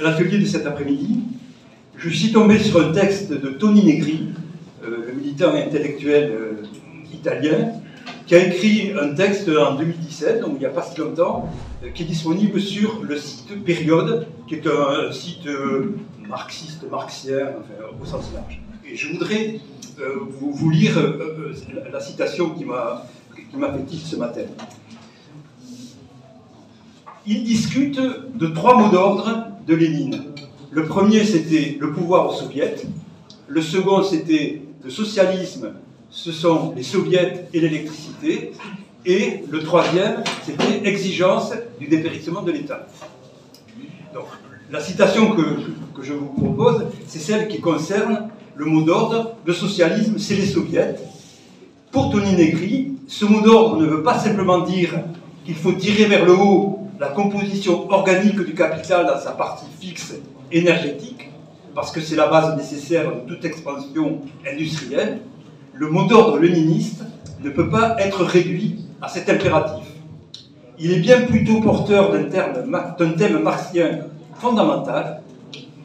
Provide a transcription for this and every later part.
l'atelier de cet après-midi, je suis tombé sur un texte de Tony Negri, euh, le militant intellectuel euh, italien, qui a écrit un texte en 2017, donc il n'y a pas si longtemps, euh, qui est disponible sur le site Période, qui est un, site marxiste, marxien, au sens large. Et je voudrais vous, lire la citation qui m'a fait ce matin. Il discute de trois mots d'ordre de Lénine. Le premier, c'était le pouvoir aux soviets. Le second, c'était le socialisme, ce sont les soviets et l'électricité. Et le troisième, c'était exigence du dépérissement de l'État. Donc, la citation que, que je vous propose, c'est celle qui concerne le mot d'ordre, le socialisme, c'est les soviets. Pour Tony Negri, ce mot d'ordre ne veut pas simplement dire qu'il faut tirer vers le haut la composition organique du capital dans sa partie fixe énergétique, parce que c'est la base nécessaire de toute expansion industrielle, le mot d'ordre léniniste ne peut pas être réduit à cet impératif. Il est bien plutôt porteur d'un thème martien fondamental.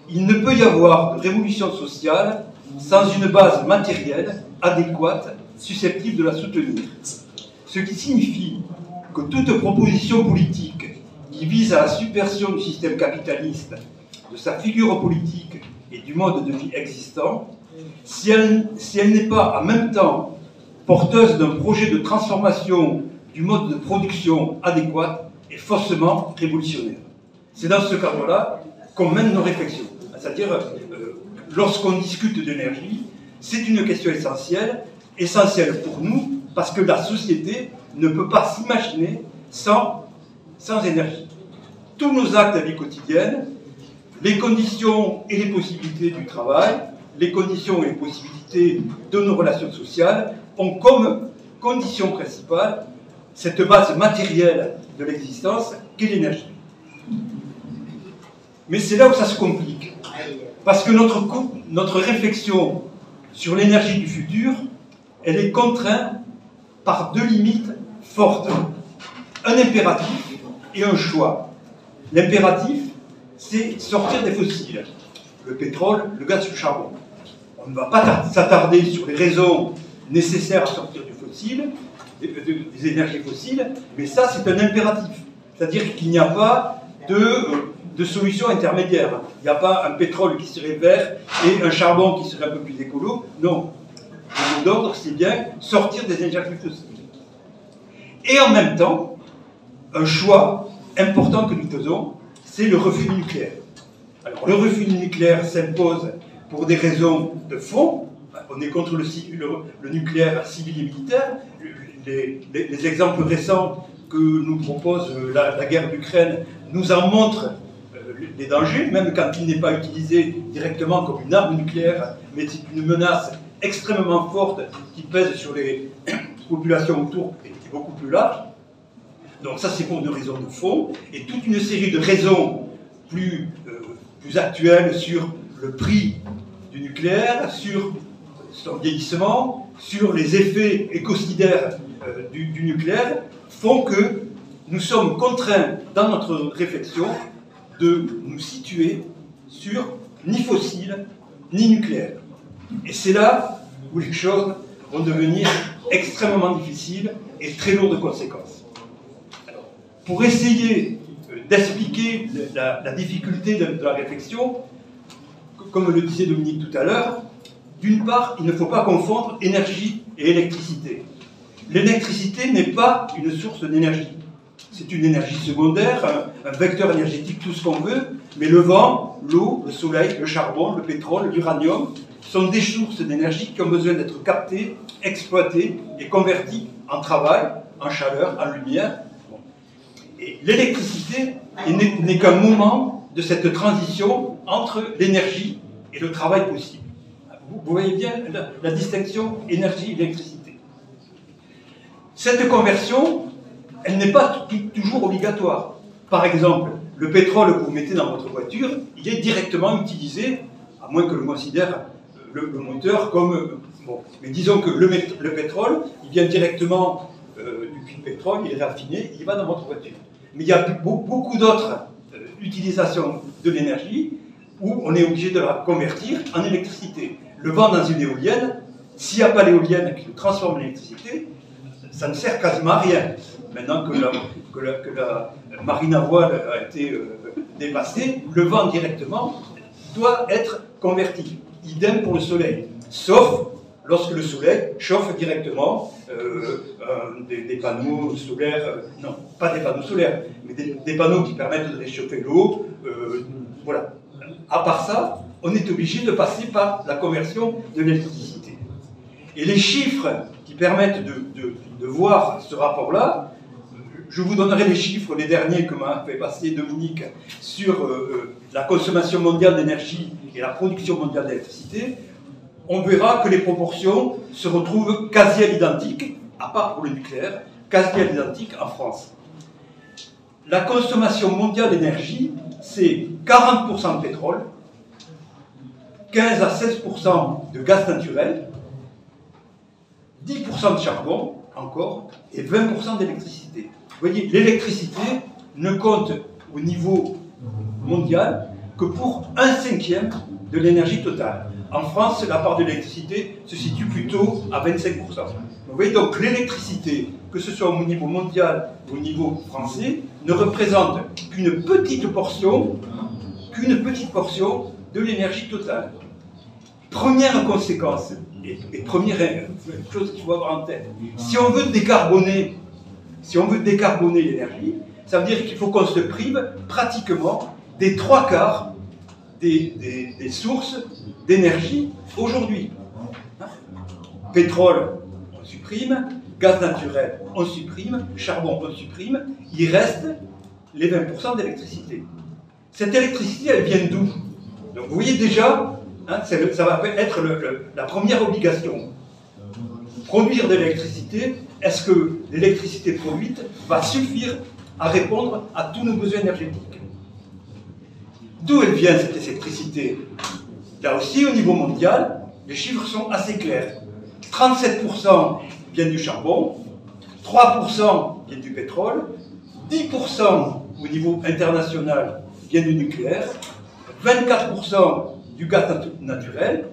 Il ne peut y avoir de révolution sociale sans une base matérielle adéquate susceptible de la soutenir. Ce qui signifie que toute proposition politique qui vise à la subversion du système capitaliste, de sa figure politique et du mode de vie existant, si elle, si elle n'est pas en même temps porteuse d'un projet de transformation du mode de production adéquat, et faussement révolutionnaire. C'est dans ce cadre-là qu'on mène nos réflexions. C'est-à-dire, euh, lorsqu'on discute d'énergie, c'est une question essentielle, essentielle pour nous, parce que la société ne peut pas s'imaginer sans sans énergie. Tous nos actes de vie quotidienne, les conditions et les possibilités du travail, les conditions et les possibilités de nos relations sociales ont comme condition principale cette base matérielle de l'existence qu'est l'énergie. Mais c'est là où ça se complique. Parce que notre, notre réflexion sur l'énergie du futur, elle est contrainte par deux limites fortes. Un impératif et un choix. L'impératif, c'est sortir des fossiles, le pétrole, le gaz, le charbon. On ne va pas s'attarder sur les raisons nécessaires à sortir du fossile, des, énergies fossiles, mais ça, c'est un impératif. C'est-à-dire qu'il n'y a pas de, de, solution intermédiaire. Il n'y a pas un pétrole qui serait vert et un charbon qui serait un peu plus écolo. Non. Le mot d'ordre, c'est bien sortir des énergies fossiles. Et en même temps, un choix important que nous faisons, c'est le refus nucléaire. Alors, le refus nucléaire s'impose pour des raisons de fond. On est contre le, nucléaire civil et militaire. Les, exemples récents que nous propose la, la guerre d'Ukraine nous en montrent euh, les dangers, même quand il n'est pas utilisé directement comme une arme nucléaire, mais c'est une menace extrêmement forte qui pèse sur les populations autour et qui est beaucoup plus large. Donc ça, c'est pour deux raisons de fond, et toute une série de raisons plus, euh, plus actuelles sur le prix du nucléaire, sur son vieillissement, sur les effets écocidaires euh, du, du, nucléaire, font que nous sommes contraints, dans notre réflexion, de nous situer sur ni fossile, ni nucléaire. Et c'est là où les choses vont devenir extrêmement difficiles et très lourdes de conséquences pour essayer euh, d'expliquer la, difficulté de, la réflexion, comme le disait Dominique tout à l'heure, d'une part, il ne faut pas confondre énergie et électricité. L'électricité n'est pas une source d'énergie. C'est une énergie secondaire, un, vecteur énergétique, tout ce qu'on veut, mais le vent, l'eau, le soleil, le charbon, le pétrole, l'uranium sont des sources d'énergie qui ont besoin d'être captées, exploitées et converties en travail, en chaleur, en lumière, l'électricité n'est qu'un moment de cette transition entre l'énergie et le travail possible. Vous, voyez bien la, distinction énergie-électricité. Cette conversion, elle n'est pas toujours obligatoire. Par exemple, le pétrole que vous mettez dans votre voiture, il est directement utilisé, à moins que l'on considère le, moteur comme... Bon, mais disons que le, le pétrole, il vient directement euh, du puits de pétrole, il est raffiné, il va dans votre voiture. Mais il y a beaucoup d'autres euh, l'utilisation de l'énergie où on est obligé de la convertir en électricité. Le vent dans une éolienne, s'il n'y a pas l'éolienne qui le transforme en électricité, ça ne sert quasiment à rien. Maintenant que la, marine à voile a été euh, dépassée, le vent directement doit être converti. Idem pour le soleil. Sauf lorsque le soleil chauffe directement euh, des, panneaux solaires, euh, non, pas des panneaux solaires, mais des, panneaux qui permettent de réchauffer l'eau. voilà. À part ça, on est obligé de passer par la conversion de l'électricité. Et les chiffres qui permettent de, voir ce rapport-là, je vous donnerai les chiffres, les derniers que m'a fait passer Dominique, sur euh, euh, la consommation mondiale d'énergie et la production mondiale d'électricité. On verra que les proportions se retrouvent quasi à l'identique, à part pour le nucléaire, quasi à l'identique en France. La consommation mondiale d'énergie, c'est 40% de pétrole, 15 à 16% de gaz naturel, 10% de charbon encore et 20% d'électricité. Vous voyez, l'électricité ne compte au niveau mondial que pour un cinquième de l'énergie totale. En France, la part de l'électricité se situe plutôt à 25%. Vous voyez donc l'électricité, que ce soit au niveau mondial ou au niveau français, ne représente qu'une petite portion, qu'une petite portion de l'énergie totale. Première conséquence, et, première chose qu'il faut avoir en tête, si on veut décarboner, si on veut décarboner l'énergie, ça veut dire qu'il faut qu'on se prive pratiquement des trois quarts des, sources d'énergie aujourd'hui. Pétrole, on supprime, gaz naturel, on supprime, charbon, on supprime, il reste les 20% d'électricité. Cette électricité, elle vient d'où? Donc vous voyez déjà, hein, ça va être la première obligation. Produire de l'électricité, est-ce que l'électricité produite va suffire à répondre à tous nos besoins énergétiques? D'où elle vient cette électricité? Là aussi, au niveau mondial, les chiffres sont assez clairs. 37% viennent du charbon, 3% viennent du pétrole, 10% au niveau international viennent du nucléaire, 24% du gaz naturel,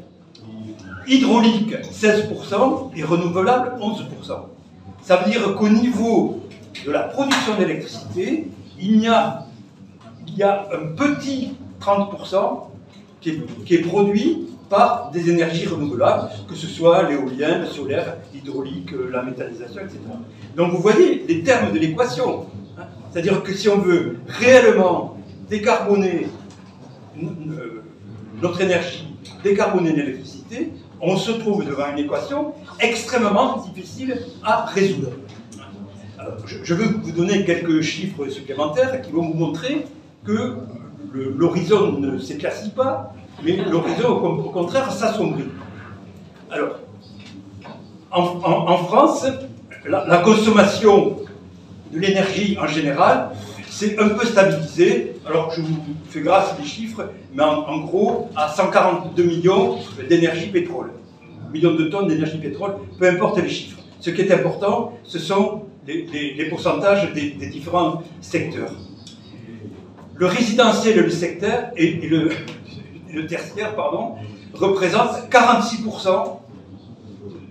hydraulique 16% et renouvelable 11%. Ça veut dire qu'au niveau de la production d'électricité, il y a, il y a un petit 30% qui est, produit par des énergies renouvelables, que ce soit l'éolien, le solaire, l'hydraulique, euh, la méthanisation, etc. Donc vous voyez les termes de l'équation. Hein. C'est-à-dire que si on veut réellement décarboner euh, notre énergie, décarboner l'électricité, on se trouve devant une équation extrêmement difficile à résoudre. je, veux vous donner quelques chiffres supplémentaires qui vont vous montrer que l'horizon ne s'éclaircit pas, mais l'horizon, au, contraire, s'assombrit. Alors, en, France, la, consommation de l'énergie en général s'est un peu stabilisée. Alors, je vous fais grâce des chiffres, mais en, gros, à 142 millions d'énergie pétrole. Millions de tonnes d'énergie pétrole, peu importe les chiffres. Ce qui est important, ce sont les, pourcentages des, différents secteurs. Le résidentiel et le secteur, et le, tertiaire, pardon, représente 46%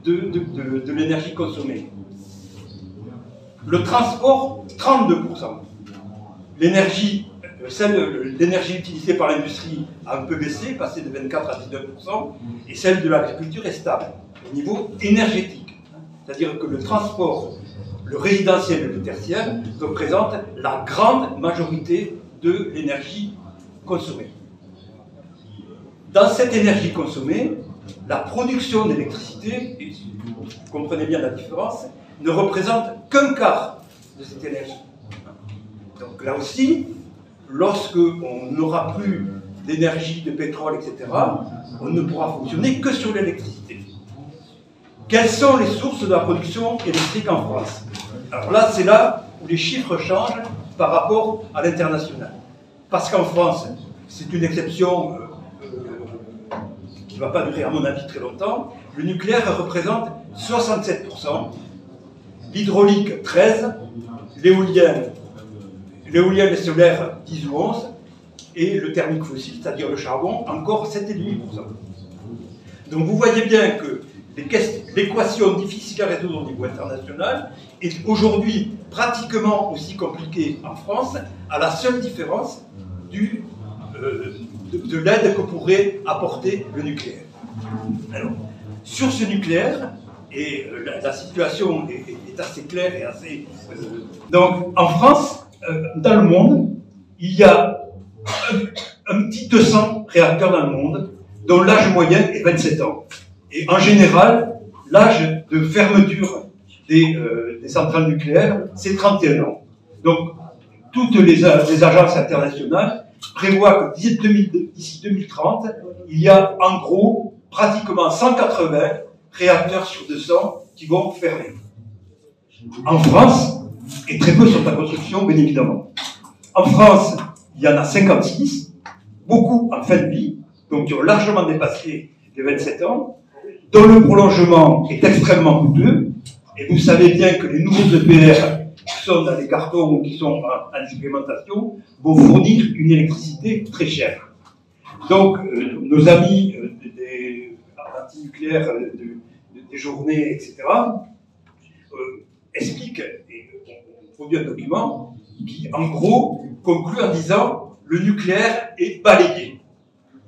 de, l'énergie consommée. Le transport, 32%. L'énergie, utilisée par l'industrie a un peu baissé, passé de 24 à 19%, et celle de l'agriculture est stable au niveau énergétique. C'est-à-dire que le transport, le résidentiel et le tertiaire représentent la grande majorité de l'énergie consommée. Dans cette énergie consommée, la production d'électricité, et vous comprenez bien la différence, ne représente qu'un quart de cette énergie. Donc là aussi, lorsque on n'aura plus d'énergie, de pétrole, etc., on ne pourra fonctionner que sur l'électricité. Quelles sont les sources de la production électrique en France? Alors là, c'est là où les chiffres changent par rapport à l'international. Parce qu'en France, c'est une exception euh, qui ne va pas durer à mon avis très longtemps, le nucléaire représente 67%, l'hydraulique 13%, l'éolien, l'éolien et solaire 10 ou 11%, et le thermique fossile, c'est-à-dire le charbon, encore 7,5%. Donc vous voyez bien que l'équation difficile à résoudre au niveau international est aujourd'hui pratiquement aussi compliquée en France, à la seule différence du, euh, de, l'aide que pourrait apporter le nucléaire. Alors, sur ce nucléaire, et euh, la, situation est, assez claire et assez... Euh, donc, en France, dans le monde, il y a un, petit 200 réacteurs dans le monde, dont l'âge moyen est 27 ans. Et en général, l'âge de fermeture des, euh, centrales nucléaires, c'est 31 ans. Donc, toutes les, agences internationales prévoient que d'ici 2030, il y a en gros pratiquement 180 réacteurs sur 200 qui vont fermer. En France, et très peu sont en construction, bien évidemment. En France, il y en a 56, beaucoup en fin de vie, donc qui ont largement dépassé les 27 ans, dont le prolongement est extrêmement coûteux. Et vous savez bien que les nouveaux EPR qui sont dans les cartons ou qui sont en, expérimentation vont fournir une électricité très chère. Donc, euh, nos amis euh, des anti-nucléaires euh, des journées, etc., expliquent, et on produit un document qui, en gros, conclut en disant le nucléaire est balayé.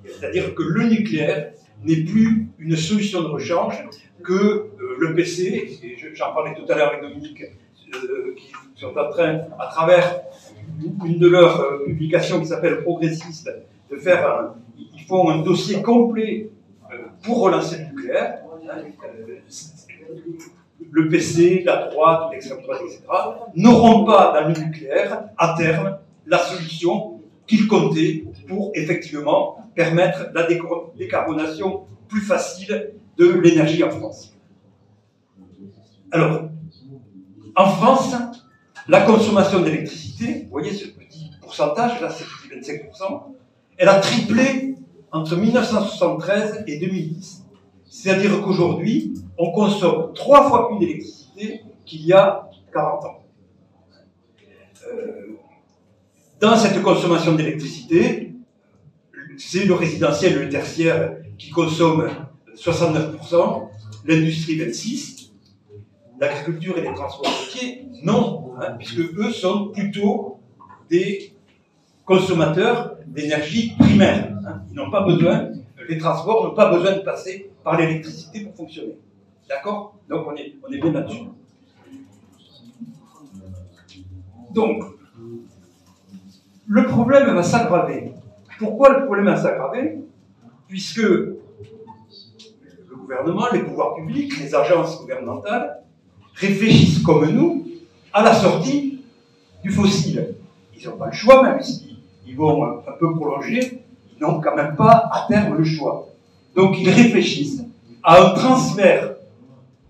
C'est-à-dire que le nucléaire n'est plus une solution de rechange que euh, le PC, et j'en parlais tout à l'heure avec Dominique, euh, qui sont en train, à travers une de leurs euh, publications qui s'appelle Progressiste, de faire un, ils un dossier complet pour relancer le nucléaire. le PC, la droite, l'extrême droite, etc., n'auront pas dans le nucléaire, à terme, la solution qu'ils comptaient pour effectivement permettre la décarbonation plus facile de l'énergie en France. Alors, en France, la consommation d'électricité, vous voyez ce petit pourcentage, là c'est 25%, elle a triplé entre 1973 et 2010. C'est-à-dire qu'aujourd'hui, on consomme trois fois plus d'électricité qu'il y a 40 ans. Euh, dans cette consommation d'électricité, c'est le résidentiel et le tertiaire qui consomment 69%, l'industrie 26%, l'agriculture et les transports routiers, non, hein, puisque eux sont plutôt des consommateurs d'énergie primaire. Hein. Ils n'ont pas besoin, les transports n'ont pas besoin de passer par l'électricité pour fonctionner. D'accord? Donc on est, on est bien là-dessus. Donc, le problème va s'aggraver. Pourquoi le problème va s'aggraver? Puisque le gouvernement, les pouvoirs publics, les agences gouvernementales réfléchissent comme nous à la sortie du fossile. Ils n'ont pas le choix, même s'ils vont un peu prolonger, ils n'ont quand même pas à terme le choix. Donc ils réfléchissent à un transfert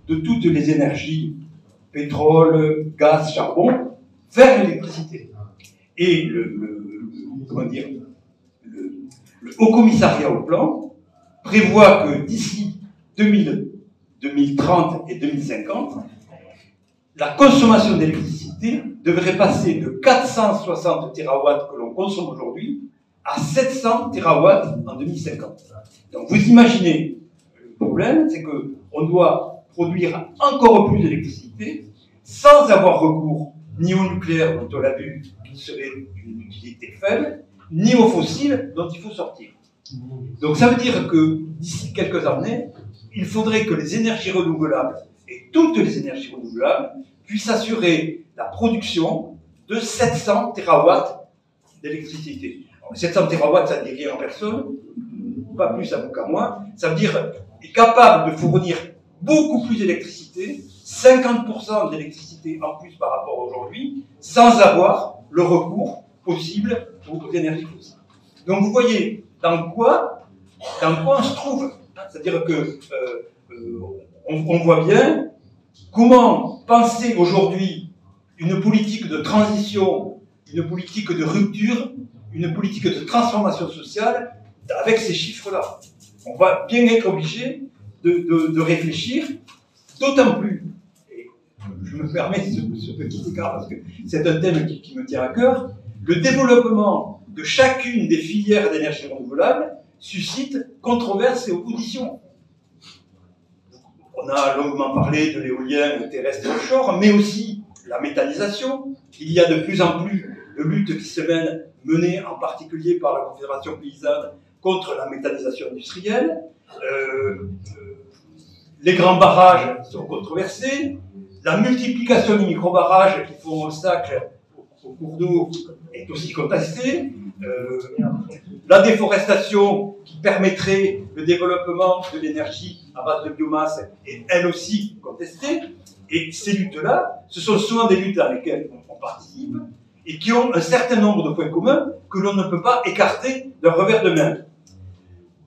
de toutes les énergies, pétrole, gaz, charbon, vers l'électricité. Et le, Haut Commissariat au Plan prévoit que d'ici 2030 et 2050, la consommation d'électricité devrait passer de 460 TWh que l'on consomme aujourd'hui à 700 TWh en 2050. Donc vous imaginez, le problème, c'est qu'on doit produire encore plus d'électricité sans avoir recours ni au nucléaire, dont on l'a vu, serait d'une utilité faible, ni aux fossiles, dont il faut sortir. Donc ça veut dire que d'ici quelques années, il faudrait que les énergies renouvelables, et toutes les énergies renouvelables, puissent assurer la production de 700 TWh d'électricité. 700 TWh, ça ne dit rien en personne, pas plus à vous qu'à moi. Ça veut dire est capable de fournir beaucoup plus d'électricité 50% d'électricité en plus par rapport à aujourd'hui, sans avoir le recours possible aux énergies fossiles. Donc vous voyez dans quoi, dans quoi on se trouve. C'est-à-dire que euh, euh, on, voit bien comment penser aujourd'hui une politique de transition, une politique de rupture, une politique de transformation sociale avec ces chiffres-là. On va bien être obligé de, de réfléchir, d'autant plus je me permets ce, petit écart parce que c'est un thème qui, me tient à cœur, le développement de chacune des filières d'énergie renouvelable suscite controverses et oppositions. On a longuement parlé de l'éolien terrestre et offshore, mais aussi la méthanisation. Il y a de plus en plus de luttes qui se mènent, menées en particulier par la Confédération paysanne contre la méthanisation industrielle. Euh, les grands barrages sont controversés. La multiplication des micro-barrages qui font obstacle au cours d'eau est aussi contestée. Euh, la déforestation qui permettrait le développement de l'énergie à base de biomasse est elle aussi contestée. Et ces luttes-là, ce sont souvent des luttes dans lesquelles on, participe et qui ont un certain nombre de points communs que l'on ne peut pas écarter d'un revers de main.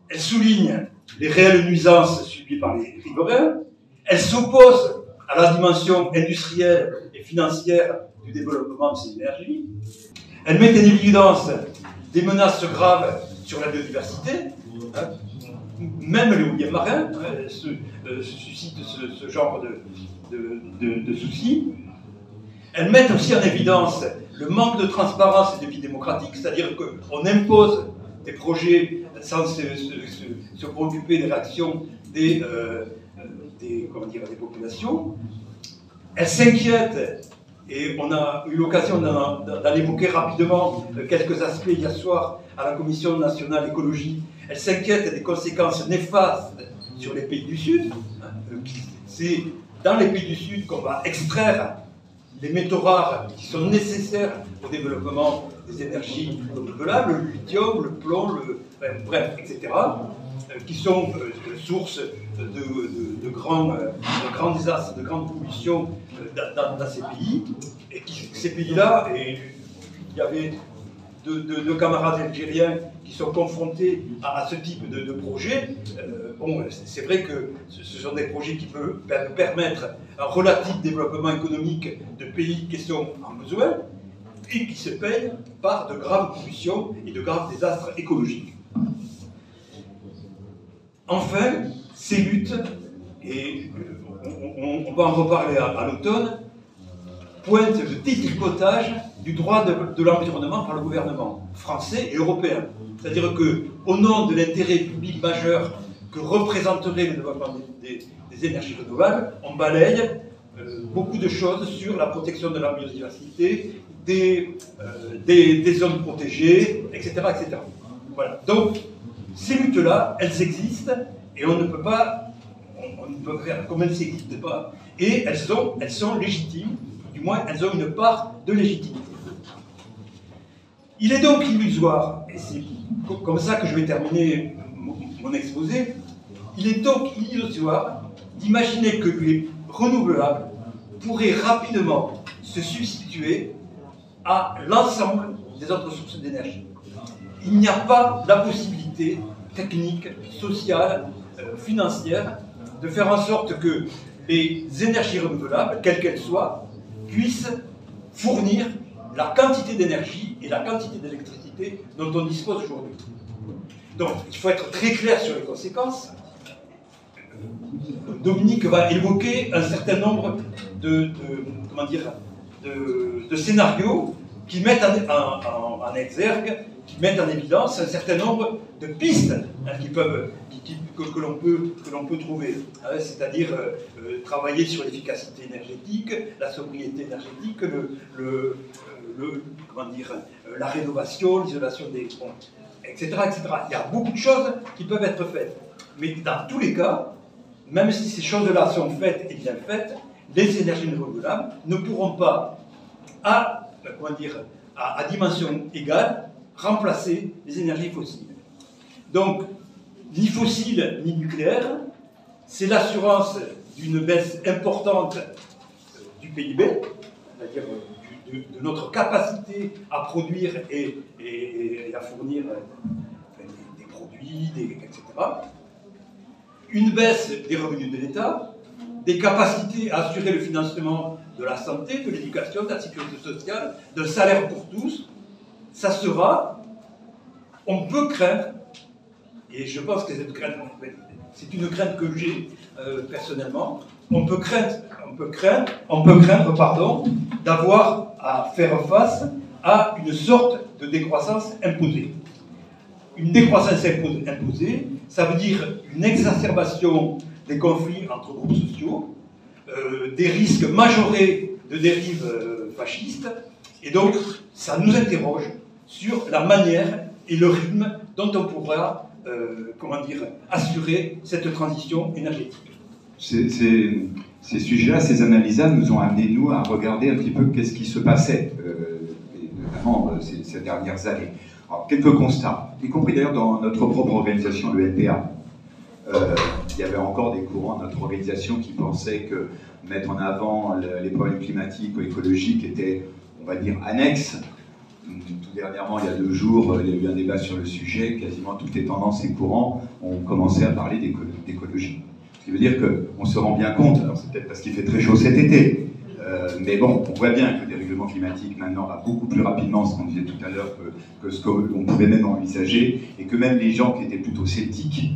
Elles soulignent les réelles nuisances subies par les riverains, elles s'opposent à la dimension industrielle et financière du développement de ces énergies, elles mettent en évidence des menaces graves sur la biodiversité, hein. même l'éolien marin hein, se, euh, suscite ce, genre de, soucis. Elles mettent aussi en évidence le manque de transparence et de vie démocratique, c'est-à-dire qu'on impose des projets sans se, préoccuper des réactions des, euh, des, populations. Elles s'inquiètent et on a eu l'occasion d'en évoquer rapidement quelques aspects hier soir à la Commission nationale écologie. Elle s'inquiète des conséquences néfastes sur les pays du Sud. C'est dans les pays du Sud qu'on va extraire les métaux rares qui sont nécessaires au développement des énergies renouvelables, le lithium, le plomb, le, bref, etc., euh, qui sont euh, sources de, grands, euh, de, grands, désastres, de grandes pollutions dans, ces pays. Et ces pays-là, il y avait deux, camarades algériens qui sont confrontés à, ce type de, projet. bon, c'est vrai que ce, sont des projets qui peuvent permettre un relatif développement économique de pays qui sont en besoin et qui se payent par de graves pollutions et de graves désastres écologiques. Enfin, ces luttes, et euh, on, va en reparler à, l'automne, pointent le détricotage du droit de, l'environnement par le gouvernement français et européen. C'est-à-dire que, au nom de l'intérêt public majeur que représenterait le développement des, énergies renouvelables, on balaye euh, beaucoup de choses sur la protection de la biodiversité, des, euh, zones protégées, etc. etc. Donc, ces luttes-là, elles existent et on ne peut pas, on, ne peut faire comme elles n'existent pas. Et elles elles sont légitimes, du moins elles ont une part de légitimité. Il est donc illusoire, et c'est comme ça que je vais terminer mon exposé, il est donc illusoire d'imaginer que les renouvelables pourraient rapidement se substituer à l'ensemble des autres sources d'énergie. Il n'y a pas la possibilité technique, sociale, euh, financière de faire en sorte que les énergies renouvelables, quelles qu'elles soient, puissent fournir la quantité d'énergie et la quantité d'électricité dont on dispose aujourd'hui. Donc, il faut être très clair sur les conséquences. Dominique va évoquer un certain nombre de, scénarios qui mettent en, exergue, qui mettent en évidence un certain nombre de pistes hein, qui peuvent, que, l'on peut, trouver. Hein, c'est-à-dire euh, euh, travailler sur l'efficacité énergétique, la sobriété énergétique, le, le, comment dire, euh, la rénovation, l'isolation des ponts, etc., etc. Il y a beaucoup de choses qui peuvent être faites. Mais dans tous les cas, même si ces choses-là sont faites et bien faites, les énergies renouvelables ne pourront pas, à, comment dire, à, dimension égale, remplacer les énergies fossiles. Donc, ni fossiles ni nucléaires, c'est l'assurance d'une baisse importante du PIB, c'est-à-dire de, notre capacité à produire et, à fournir des, produits, etc. Une baisse des revenus de l'État, des capacités à assurer le financement de la santé, de l'éducation, de la sécurité sociale, d'un salaire pour tous, ça sera, on peut craindre, et je pense que c'est une crainte que j'ai euh, personnellement, on peut craindre, on peut craindre, on peut craindre, pardon, d'avoir à faire face à une sorte de décroissance imposée. Une décroissance imposée, ça veut dire une exacerbation des conflits entre groupes sociaux, euh, des risques majorés de dérives euh, fascistes, et donc ça nous interroge sur la manière et le rythme dont on pourra euh, comment dire, assurer cette transition énergétique. Ces, sujets-là, ces analyses-là nous ont amené, nous, à regarder un petit peu qu'est-ce qui se passait, notamment ces, dernières années. Quelques constats, y compris d'ailleurs dans notre propre organisation, le NPA. il y avait encore des courants de notre organisation qui pensaient que mettre en avant les problèmes climatiques ou écologiques était, on va dire, annexe tout dernièrement, il y a deux jours, il y a eu un débat sur le sujet. Quasiment toutes les tendances et courants ont commencé à parler d'écologie. Ce qui veut dire qu'on se rend bien compte, alors c'est peut-être parce qu'il fait très chaud cet été, euh, mais bon, on voit bien que le dérèglement climatique maintenant va beaucoup plus rapidement, ce qu'on disait tout à l'heure, que, ce qu'on pouvait même envisager, et que même les gens qui étaient plutôt sceptiques,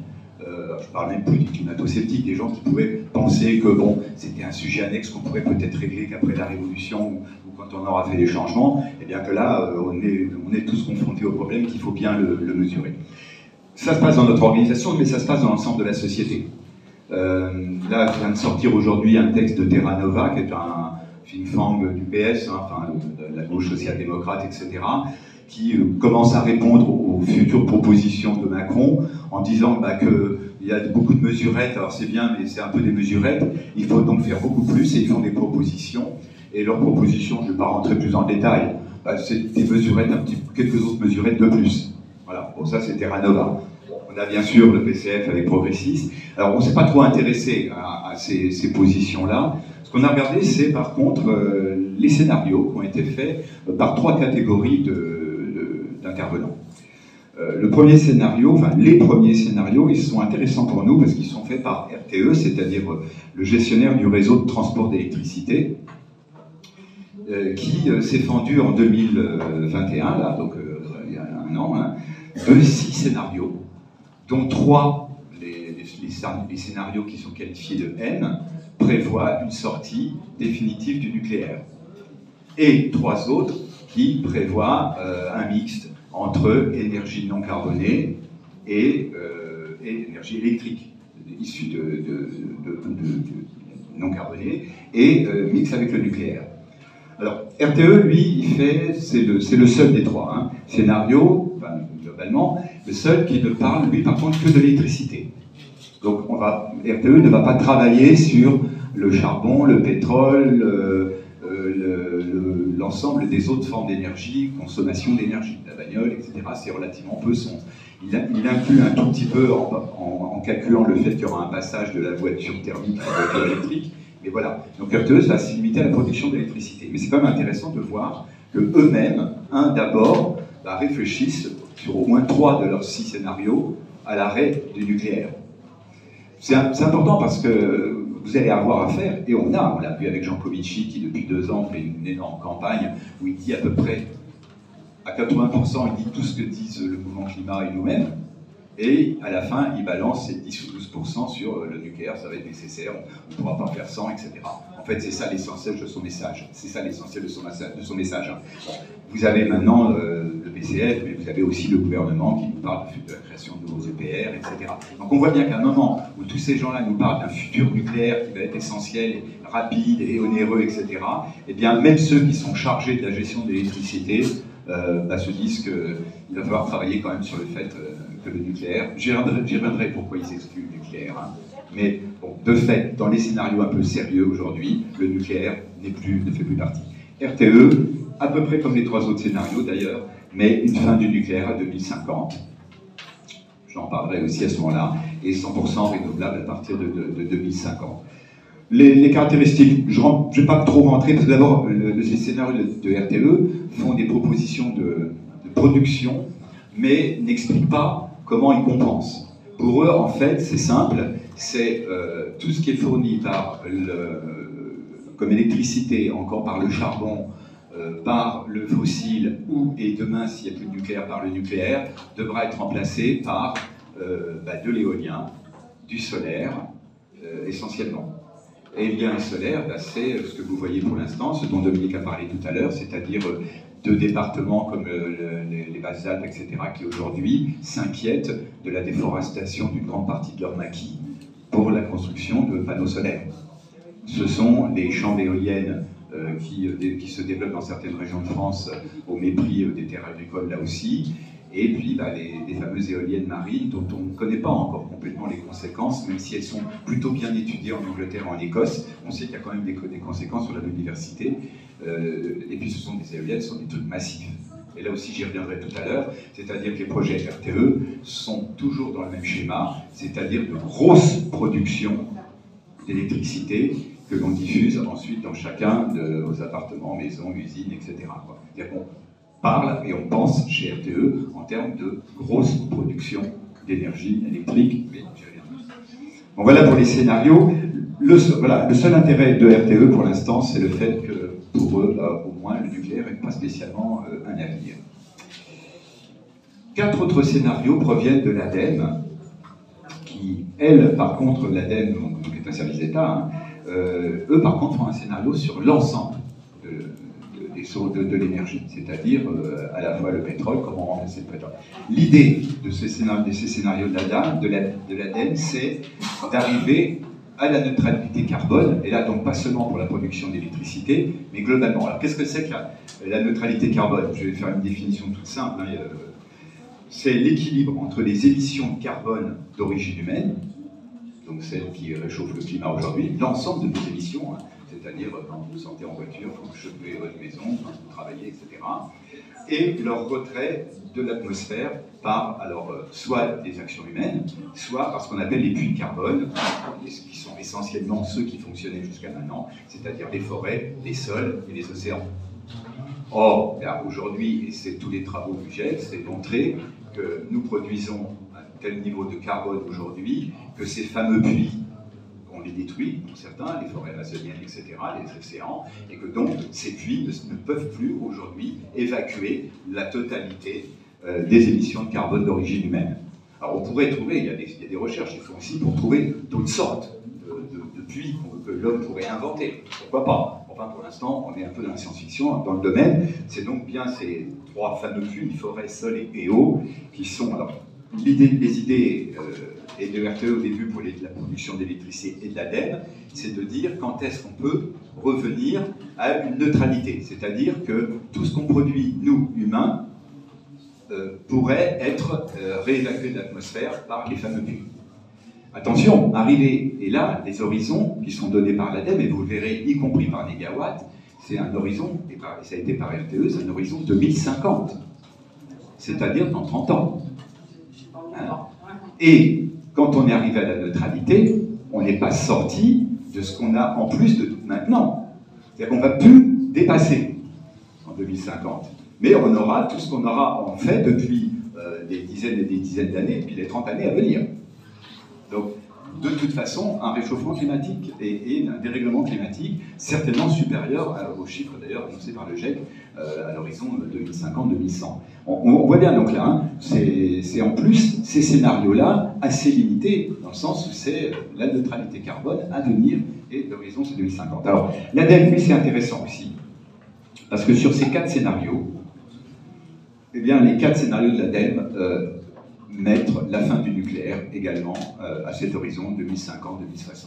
euh, je parle même plus des climato-sceptiques, des gens qui pouvaient penser que bon, c'était un sujet annexe qu'on pourrait peut-être régler qu'après la Révolution quand on aura fait des changements, et eh bien que là, euh, on est, on est tous confrontés au problème qu'il faut bien le, mesurer. Ça se passe dans notre organisation, mais ça se passe dans l'ensemble de la société. Euh, là, vient de sortir aujourd'hui un texte de Terra Nova, qui est un think du PS, hein, enfin de la gauche social-démocrate, etc., qui euh, commence à répondre aux futures propositions de Macron en disant bah, qu'il y a beaucoup de mesurettes, alors c'est bien, mais c'est un peu des mesurettes, il faut donc faire beaucoup plus et ils font des propositions et leurs propositions, je ne vais pas rentrer plus en détail, bah, c'est des mesurettes, un petit, quelques autres mesurettes de plus. Voilà, pour ça c'est Terra Nova. On a bien sûr le PCF avec Progressiste. Alors on ne s'est pas trop intéressé à, ces, positions-là. Ce qu'on a regardé, c'est par contre euh, les scénarios qui ont été faits euh, par trois catégories Euh, le premier scénario, enfin les premiers scénarios, ils sont intéressants pour nous parce qu'ils sont faits par RTE, c'est-à-dire le gestionnaire du réseau de transport d'électricité, euh, qui euh, s'est fendu en 2021, là, donc euh, il y a un an, hein, de six scénarios, dont trois, les, les, scénarios qui sont qualifiés de N, prévoient une sortie définitive du nucléaire. Et trois autres qui prévoient un mixte entre énergie non carbonée et, énergie électrique issue de, non carbonée et mixte avec le nucléaire. Alors, RTE, lui, fait, c'est le, seul des trois, hein. scénario, globalement, le seul qui ne parle, lui, par contre, que de l'électricité. Donc, RTE ne va pas travailler sur le charbon, le pétrole, euh, l'ensemble des autres formes d'énergie, consommation d'énergie, la bagnole, etc. C'est relativement peu son. Il, inclut un tout petit peu en, calculant le fait qu'il y aura un passage de la voiture thermique à la voiture électrique et voilà. Donc RTE va se limiter à la production d'électricité. Mais c'est quand même intéressant de voir que eux-mêmes, un d'abord, bah, réfléchissent sur au moins trois de leurs six scénarios à l'arrêt du nucléaire. C'est important parce que vous allez avoir à faire, et on a, on l'a vu avec Jean Covici qui depuis deux ans fait une énorme campagne où il dit à peu près, à 80%, il dit tout ce que disent le mouvement climat et nous-mêmes, et à la fin, il balance ces 10 ou 12% sur euh, le nucléaire, ça va être nécessaire, on ne pourra pas faire sans, etc. En fait, c'est ça l'essentiel de son message. C'est ça l'essentiel de message. Vous avez maintenant euh, le PCF, mais vous avez aussi le gouvernement qui nous parle de la création de nouveaux EPR, etc. Donc on voit bien qu'à un moment où tous ces gens-là nous parlent d'un futur nucléaire qui va être essentiel, rapide et onéreux, etc., eh bien, même ceux qui sont chargés de la gestion de l'électricité se disent qu'il va falloir travailler quand même sur le fait le nucléaire. J'y reviendrai, pourquoi ils excluent le nucléaire. Hein. Mais de fait, dans les scénarios un peu sérieux aujourd'hui, le nucléaire plus, ne fait plus partie. RTE, à peu près comme les trois autres scénarios d'ailleurs, mais une fin du nucléaire à 2050. J'en parlerai aussi à ce moment-là, et 100% renouvelable à partir de, 2050. Les, caractéristiques, je ne vais pas trop rentrer, parce que d'abord, ces scénarios de, RTE font des propositions de, production, mais n'expliquent pas comment ils compensent. Pour eux, en fait, c'est simple, c'est euh, tout ce qui est fourni par le, comme électricité, encore par le charbon, euh, par le fossile, ou, et demain, s'il n'y a plus de nucléaire, par le nucléaire, devra être remplacé par euh, bah, de l'éolien, du solaire, essentiellement. Et le solaire, bah, c'est ce que vous voyez pour l'instant, ce dont Dominique a parlé tout à l'heure, c'est-à-dire de départements comme les, les Basses-Alpes, etc., qui aujourd'hui s'inquiètent de la déforestation d'une grande partie de leur maquis pour la construction de panneaux solaires. Ce sont les champs d'éoliennes euh, qui, se développent dans certaines régions de France au mépris des terres agricoles là aussi, et puis bah, les, fameuses éoliennes marines dont on ne connaît pas encore complètement les conséquences, même si elles sont plutôt bien étudiées en Angleterre et en Écosse. On sait qu'il y a quand même des, conséquences sur la biodiversité. Euh, et puis ce sont des éoliennes, ce sont des trucs massifs. Et là aussi j'y reviendrai tout à l'heure, c'est-à-dire que les projets RTE sont toujours dans le même schéma, c'est-à-dire de grosses productions d'électricité que l'on diffuse ensuite dans chacun de vos appartements, maisons, usines, etc. Qu'on et on pense chez RTE en termes de grosse production d'énergie électrique. Bon, voilà pour les scénarios. Le, seul intérêt de RTE pour l'instant, c'est le fait que pour eux, au moins, le nucléaire n'est pas spécialement euh, un avenir. Quatre autres scénarios proviennent de l'ADEME, qui, elle, par contre, l'ADEME, qui est un service d'État, hein, euh, eux, par contre, font un scénario sur l'ensemble de, de, l'énergie, c'est-à-dire euh, à la fois le pétrole, comment remplacer le pétrole. L'idée de, ces scénarios, de l'ADEME, de la, c'est d'arriver à la neutralité carbone, et là donc pas seulement pour la production d'électricité, mais globalement. Alors qu'est-ce que c'est que la, neutralité carbone? Je vais faire une définition toute simple. Hein, c'est l'équilibre entre les émissions de carbone d'origine humaine, donc celles qui réchauffent le climat aujourd'hui, l'ensemble de nos émissions, hein, c'est-à-dire quand vous sentez en voiture, quand vous chauffez votre maison, quand vous travaillez, etc. Et leur retrait de l'atmosphère par, alors, euh, soit des actions humaines, soit par ce qu'on appelle les puits de carbone, qui sont essentiellement ceux qui fonctionnaient jusqu'à maintenant, c'est-à-dire les forêts, les sols et les océans. Or, aujourd'hui, et c'est tous les travaux du GIEC, c'est montrer que nous produisons un tel niveau de carbone aujourd'hui que ces fameux puits les détruit, pour certains, les forêts amazoniennes, etc., les océans, et que donc ces puits ne, peuvent plus aujourd'hui évacuer la totalité euh, des émissions de carbone d'origine humaine. Alors on pourrait trouver, il y a des, recherches qui font aussi pour trouver d'autres sortes de, puits que l'homme pourrait inventer. Pourquoi pas? Enfin, pour l'instant, on est un peu dans la science-fiction dans le domaine. C'est donc bien ces trois fameux puits, forêt, sol et, eau, qui sont alors les idées euh, et de RTE au début pour la production d'électricité et de l'ADEME, c'est de dire quand est-ce qu'on peut revenir à une neutralité, c'est-à-dire que tout ce qu'on produit, nous, humains, euh, pourrait être euh, réévacué de l'atmosphère par les fameux puits. Attention, arriver, et là, les horizons qui sont donnés par l'ADEME, et vous le verrez, y compris par Négawatt, c'est un horizon, et ça a été par RTE, c'est un horizon 2050, c'est-à-dire dans 30 ans. Et quand on est arrivé à la neutralité, on n'est pas sorti de ce qu'on a en plus de maintenant. C'est-à-dire qu'on va plus dépasser en 2050. Mais on aura tout ce qu'on aura en fait depuis euh, des dizaines et des dizaines d'années, et puis les 30 années à venir. Donc, de toute façon, un réchauffement climatique et, un dérèglement climatique certainement supérieur aux chiffres d'ailleurs annoncés par le GIEC euh, à l'horizon 2050-2100. On, voit bien donc là, hein, c'est en plus ces scénarios-là assez limités dans le sens où c'est la neutralité carbone à venir et l'horizon c'est 2050. Alors l'ADEME, c'est intéressant aussi parce que sur ces quatre scénarios, eh bien, les quatre scénarios de l'ADEME euh, mettre la fin du nucléaire également euh, à cet horizon 2050-2060.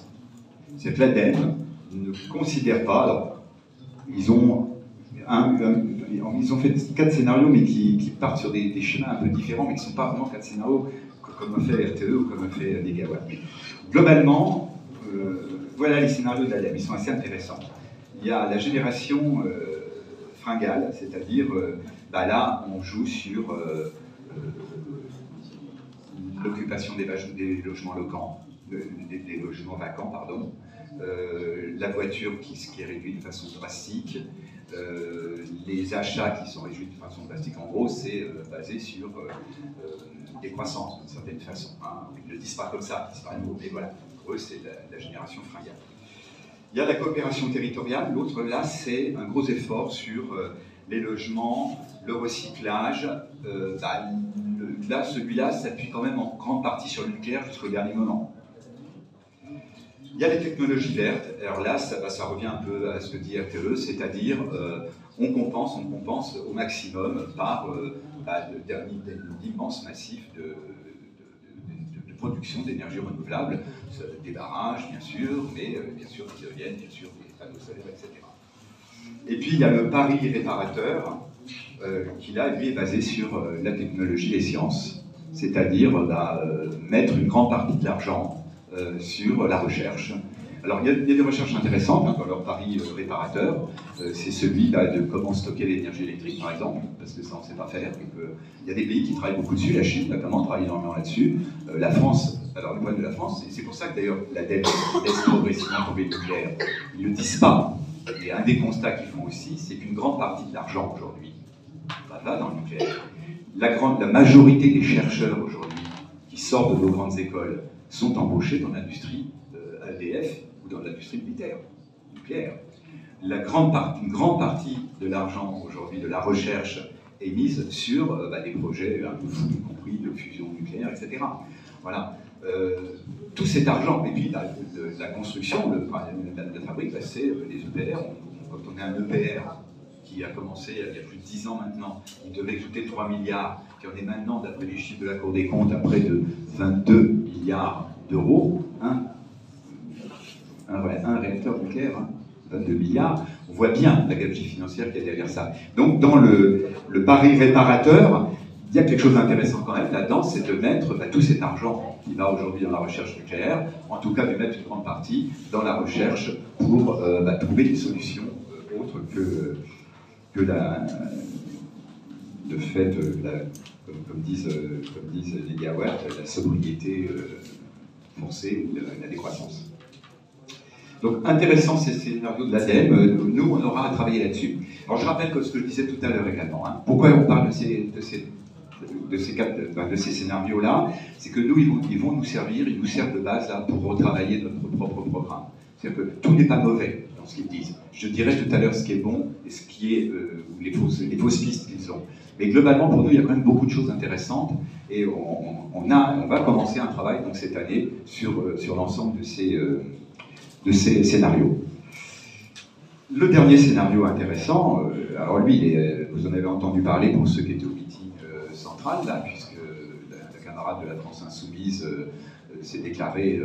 Cette l'ADEME ne considère pas, ils ont, ils ont fait quatre scénarios, mais qui, partent sur des, schémas un peu différents, mais qui ne sont pas vraiment quatre scénarios comme a fait RTE ou comme a fait Negawatt. Globalement, euh, voilà les scénarios de l'ADEME, ils sont assez intéressants. Il y a la génération euh, fringale, c'est-à-dire, bah là, on joue sur l'occupation des, logements locaux, des, logements vacants, pardon, euh, la voiture qui, est réduite de façon drastique, euh, les achats qui sont réduits de façon drastique. En gros, c'est euh, basé sur des croissances d'une certaine façon. Hein. Ils le disent pas comme ça, c'est pas un mot, mais voilà. Pour eux, c'est la, génération fringale. Il y a la coopération territoriale. L'autre, là, c'est un gros effort sur les logements, le recyclage. Bah, là, celui-là s'appuie quand même en grande partie sur le nucléaire jusqu'au dernier moment. Il y a les technologies vertes. Alors là, ça, revient un peu à ce que dit RTE, c'est-à-dire euh, on compense, on compense au maximum par bah, d'immenses de, production d'énergie renouvelable, des barrages bien sûr, mais bien sûr des éoliennes, bien sûr des panneaux solaires, etc. Et puis il y a le pari réparateur, qui là, lui, est basé sur la technologie et les sciences, c'est-à-dire bah, mettre une grande partie de l'argent sur la recherche, alors, il y, a, des recherches intéressantes hein, dans leur pari euh, réparateur. Euh, c'est celui de comment stocker l'énergie électrique, par exemple, parce que ça, on ne sait pas faire. il y a des pays qui travaillent beaucoup dessus, la Chine notamment travaille énormément là-dessus. Euh, la France, alors le problème de la France, c'est pour ça que d'ailleurs la dette laisse progressivement tomber le nucléaire. Ils ne le disent pas. Et un des constats qu'ils font aussi, c'est qu'une grande partie de l'argent aujourd'hui va dans le nucléaire. La, grande, la majorité des chercheurs aujourd'hui qui sortent de nos grandes écoles sont embauchés dans l'industrie ADF dans l'industrie militaire, nucléaire. La grande partie, une grande partie de l'argent aujourd'hui de la recherche est mise sur euh, bah, des projets un peu fous, y compris de fusion nucléaire, etc. Voilà. Euh, tout cet argent, et puis la, construction, le, la, la, fabrique, bah, c'est euh, les EPR. quand on est un EPR a commencé il y a plus de 10 ans maintenant, il devait coûter 3 milliards, qui en est maintenant, d'après les chiffres de la Cour des comptes, à près de 22 milliards d'euros. Un, réacteur nucléaire, 22 hein, milliards, on voit bien la gabegie financière qui est derrière ça. Donc dans le, pari réparateur, il y a quelque chose d'intéressant quand même là-dedans, c'est de mettre bah, tout cet argent qui va aujourd'hui dans la recherche nucléaire, en tout cas de mettre une grande partie dans la recherche pour euh, bah, trouver des solutions euh, autres que, que la, de fait, euh, comme, disent, comme disent les gawatts, la sobriété forcée ou la décroissance. Donc intéressant ces scénarios de l'ADEME, euh, nous on aura à travailler là-dessus. Alors je rappelle que ce que je disais tout à l'heure également, hein. pourquoi on parle de ces, scénarios-là, c'est que nous, ils vont, nous servir, ils nous servent de base là, pour retravailler notre propre programme. C'est-à-dire que tout n'est pas mauvais ce qu'ils disent. Je dirais tout à l'heure ce qui est bon et ce qui est euh, les, fausses, pistes qu'ils ont. Mais globalement, pour nous, il y a quand même beaucoup de choses intéressantes et on, va commencer un travail donc, cette année sur, euh, l'ensemble de ces, de ces scénarios. Le dernier scénario intéressant, euh, alors lui, vous en avez entendu parler pour ceux qui étaient au meeting euh, central, là, puisque la, camarade de la France Insoumise euh, s'est déclarée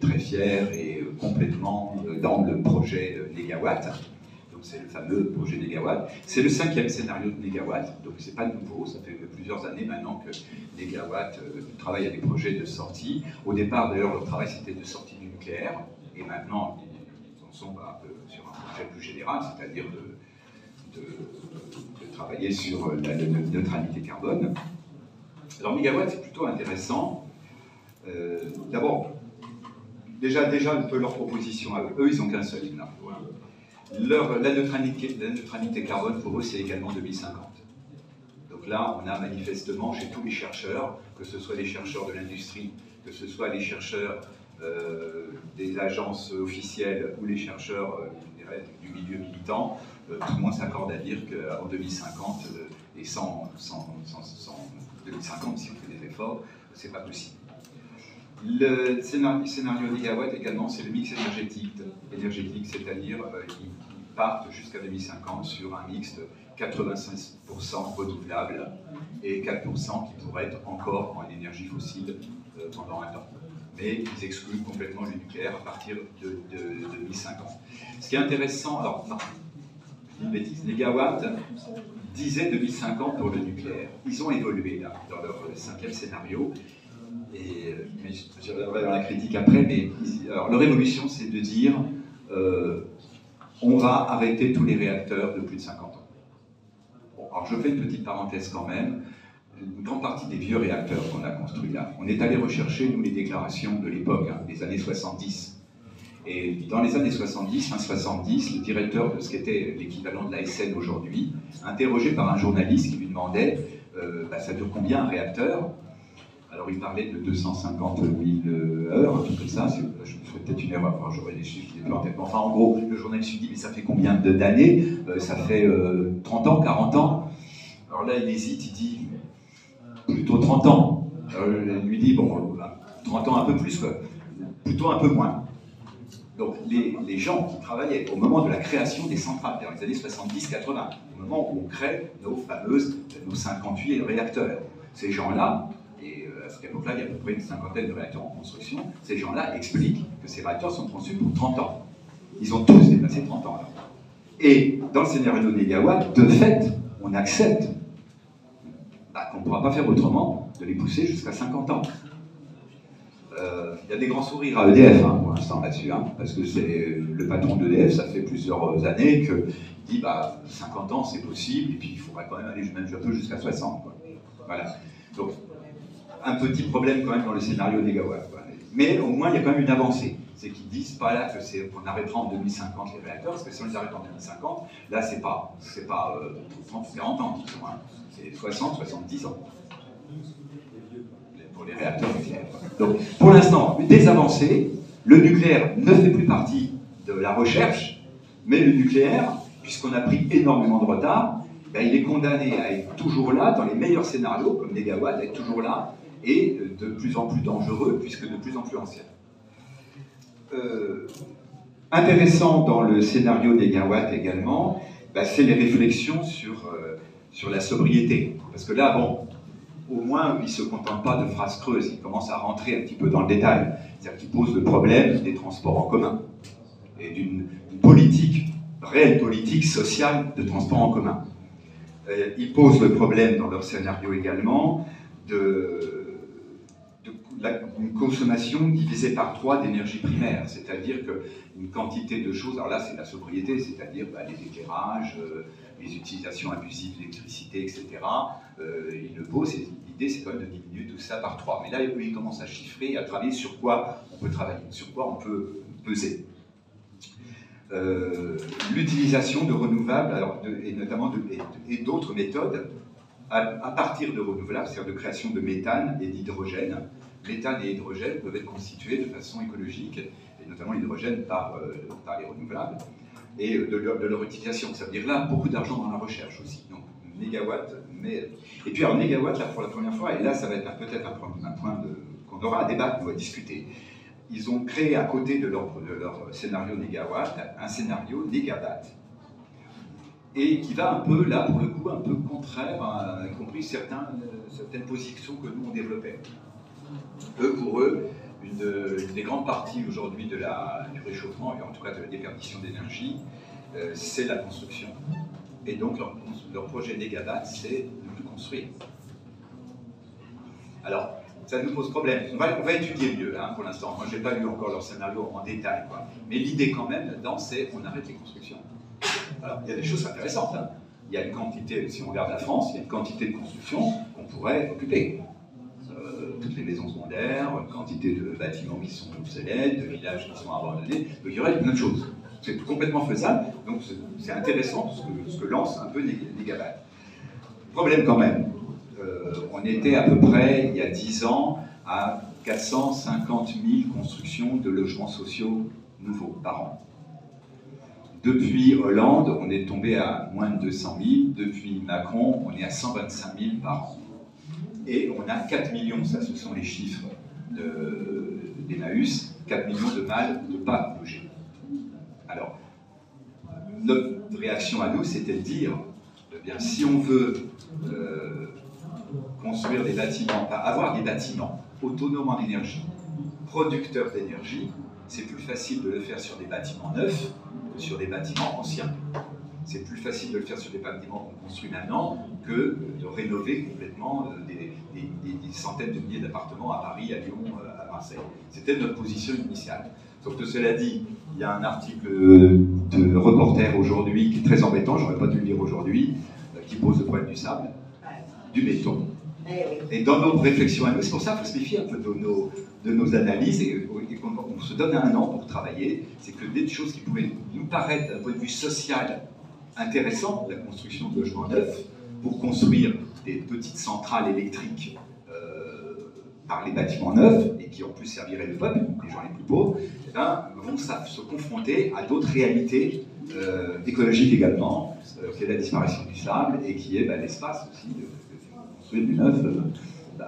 très fière et complètement dans le projet Négawatt. Donc c'est le fameux projet Négawatt. C'est le cinquième scénario de Négawatt, donc c'est pas nouveau, ça fait plusieurs années maintenant que Négawatt travaille à des projets de sortie. Au départ, d'ailleurs, leur travail c'était de sortie du nucléaire. Et maintenant, ils en sont peu sur un projet plus général, c'est-à-dire de, travailler sur la, neutralité carbone. Alors, Megawatt, c'est plutôt intéressant. Euh, d'abord, déjà, déjà un peu leur proposition eux. Ils n'ont qu'un seul scénario. La, neutralité, carbone, pour eux, c'est également 2050. Donc là, on a manifestement chez tous les chercheurs, que ce soit les chercheurs de l'industrie, que ce soit les chercheurs euh, des agences officielles ou les chercheurs euh, du milieu militant, euh, tout le monde s'accorde à dire qu'en 2050, et sans, 2050, si on fait des efforts, c'est pas possible. Le scénario, scénario gigawatt également, c'est le mix énergétique, énergétique c'est-à-dire qu'ils partent jusqu'à 2050 sur un mix de 86% renouvelable et 4% qui pourrait être encore en énergie fossile pendant un temps mais ils excluent complètement le nucléaire à partir de, 2050. Ce qui est intéressant, alors, non, une bêtise, les Gawatt disaient 2050 pour le nucléaire. Ils ont évolué là, dans leur cinquième scénario, et je reviendrai dans la critique après, mais alors, leur évolution, c'est de dire euh, on va arrêter tous les réacteurs de plus de 50 ans. Alors je fais une petite parenthèse quand même une grande partie des vieux réacteurs qu'on a construits là. On est allé rechercher, nous, les déclarations de l'époque, hein, des années 70. Et dans les années 70, fin 70, le directeur de ce qui était l'équivalent de la SN aujourd'hui, interrogé par un journaliste qui lui demandait euh, bah, ça dure combien un réacteur? Alors il parlait de 250 000 heures, un truc comme ça. Je ferais peut-être une erreur, j'aurais des chiffres étaient en tête. Enfin, en gros, le journaliste lui dit mais ça fait combien d'années? Euh, Ça fait 30 euh, ans, 40 ans? Alors là, il hésite, il dit plutôt 30 ans. Euh, elle lui dit, bon, 30 ans un peu plus, quoi. plutôt un peu moins. Donc les, gens qui travaillaient au moment de la création des centrales, dans les années 70-80, au moment où on crée nos fameuses, nos 58 réacteurs, ces gens-là, euh, à cette époque-là, il y a à peu près une cinquantaine de réacteurs en construction, ces gens-là expliquent que ces réacteurs sont conçus pour 30 ans. Ils ont tous dépassé 30 ans. Et dans le scénario de négawatt, de fait, on accepte bah, qu'on ne pourra pas faire autrement de les pousser jusqu'à 50 ans. Euh, il y a des grands sourires à EDF hein, pour l'instant là-dessus, hein, parce que c'est le patron d'EDF, ça fait plusieurs années qu'il dit bah, 50 ans c'est possible, et puis il faudrait quand même aller jusqu'à 60. Voilà. Donc, un petit problème quand même dans le scénario négawatt. Mais au moins, il y a quand même une avancée. C'est qu'ils disent pas là que c'est qu'on arrêtera en 2050 les réacteurs, parce que si on les arrête en 2050, là, c'est pas, c'est pas 30 ou 40 ans, hein. c'est 60, 70 ans pour les réacteurs nucléaires. Donc, pour l'instant, des avancées. Le nucléaire ne fait plus partie de la recherche, mais le nucléaire, puisqu'on a pris énormément de retard, ben, il est condamné à être toujours là, dans les meilleurs scénarios, comme Négawatt, à être toujours là, et de plus en plus dangereux, puisque de plus en plus ancien. Euh, intéressant dans le scénario Négawatt également, ben, c'est les réflexions sur, euh, sur la sobriété. Parce que là, bon, au moins, il ne se contente pas de phrases creuses, il commence à rentrer un petit peu dans le détail. C'est-à-dire qu'il pose le problème des transports en commun et d'une politique, réelle politique sociale de transport en commun. Euh, il pose le problème dans leur scénario également de, une consommation divisée par trois d'énergie primaire, c'est-à-dire qu'une quantité de choses, alors là c'est la sobriété, c'est-à-dire bah, les éclairages, euh, les utilisations abusives d'électricité, etc. Euh, il le l'idée c'est quand même de diminuer tout ça par trois. Mais là, il commence à chiffrer et à travailler sur quoi on peut travailler, sur quoi on peut peser. Euh, l'utilisation de renouvelables, et notamment de, et, d'autres méthodes à, partir de renouvelables, c'est-à-dire de création de méthane et d'hydrogène. Méthane et hydrogène peuvent être constitués de façon écologique, et notamment l'hydrogène par, euh, les renouvelables et de leur, de leur utilisation. Ça veut dire là, beaucoup d'argent dans la recherche aussi. Donc, mégawatts, mais... Et puis, alors, mégawatts, là, pour la première fois, et là, ça va être peut-être un, point qu'on aura à débattre ou à discuter. Ils ont créé à côté de leur, scénario négawatt un scénario négawatt et qui va un peu, là, pour le coup, un peu contraire, y compris certains, certaines positions que nous, on développait. Eux, pour eux, une, des grandes parties aujourd'hui du réchauffement, et en tout cas de la déperdition d'énergie, euh, c'est la construction. Et donc leur, projet Negabat, c'est de construire. Alors, ça nous pose problème. On va, on étudier mieux hein, pour l'instant. Moi, je n'ai pas lu encore leur scénario en détail. Mais l'idée, quand même, là-dedans, c'est on arrête les constructions. Alors, il y a des choses intéressantes. Hein. Il y a une quantité, si on regarde la France, il y a une quantité de construction qu'on pourrait occuper toutes les maisons secondaires, une quantité de bâtiments qui sont obsolètes, de villages qui sont abandonnés. Donc il y aurait une autre chose. C'est complètement faisable, donc c'est intéressant ce que, ce que, lance un peu Negabat. Problème quand même, euh, on était à peu près, il y a 10 ans, à 450 000 constructions de logements sociaux nouveaux par an. Depuis Hollande, on est tombé à moins de 200 000. Depuis Macron, on est à 125 000 par an. Et on a 4 millions, ça ce sont les chiffres d'Emmaüs, 4 millions de mâles de pas logés. Alors, notre réaction à nous, c'était de dire, eh bien, si on veut euh, construire des bâtiments, avoir des bâtiments autonomes en énergie, producteurs d'énergie, c'est plus facile de le faire sur des bâtiments neufs que sur des bâtiments anciens c'est plus facile de le faire sur des bâtiments qu'on construit maintenant que de rénover complètement euh, des, centaines de milliers d'appartements à Paris, à Lyon, euh, à Marseille. C'était notre position initiale. Sauf que cela dit, il y a un article de Reporter aujourd'hui qui est très embêtant, j'aurais pas dû le lire aujourd'hui, euh, qui pose le problème du sable, du béton. Et dans nos réflexions c'est pour ça qu'il faut se méfier un peu de nos, de nos analyses et, qu'on se donne un an pour travailler. C'est que des choses qui pouvaient nous paraître d'un point de vue social intéressant, la construction de logements neufs, pour construire des petites centrales électriques euh, par les bâtiments neufs, et qui en plus serviraient le peuple, les gens les plus pauvres, eh ben, vont se confronter à d'autres réalités euh, écologiques également, euh, qui est la disparition du sable, et qui est ben, l'espace aussi, de, construire du neuf, ben,